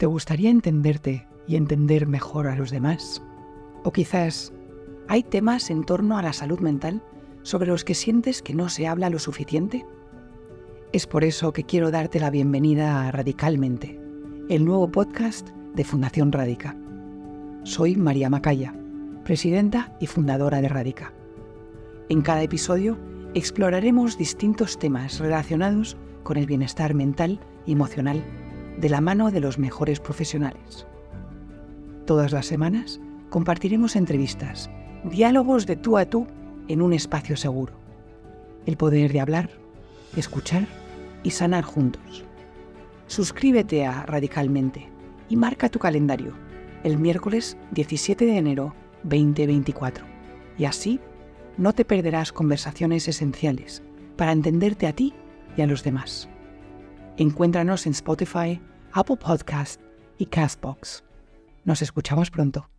¿Te gustaría entenderte y entender mejor a los demás? O quizás hay temas en torno a la salud mental sobre los que sientes que no se habla lo suficiente? Es por eso que quiero darte la bienvenida a Radicalmente, el nuevo podcast de Fundación Radica. Soy María Macaya, presidenta y fundadora de Radica. En cada episodio exploraremos distintos temas relacionados con el bienestar mental y emocional de la mano de los mejores profesionales. Todas las semanas compartiremos entrevistas, diálogos de tú a tú en un espacio seguro. El poder de hablar, escuchar y sanar juntos. Suscríbete a Radicalmente y marca tu calendario el miércoles 17 de enero 2024. Y así no te perderás conversaciones esenciales para entenderte a ti y a los demás. Encuéntranos en Spotify, Apple Podcast y Castbox. Nos escuchamos pronto.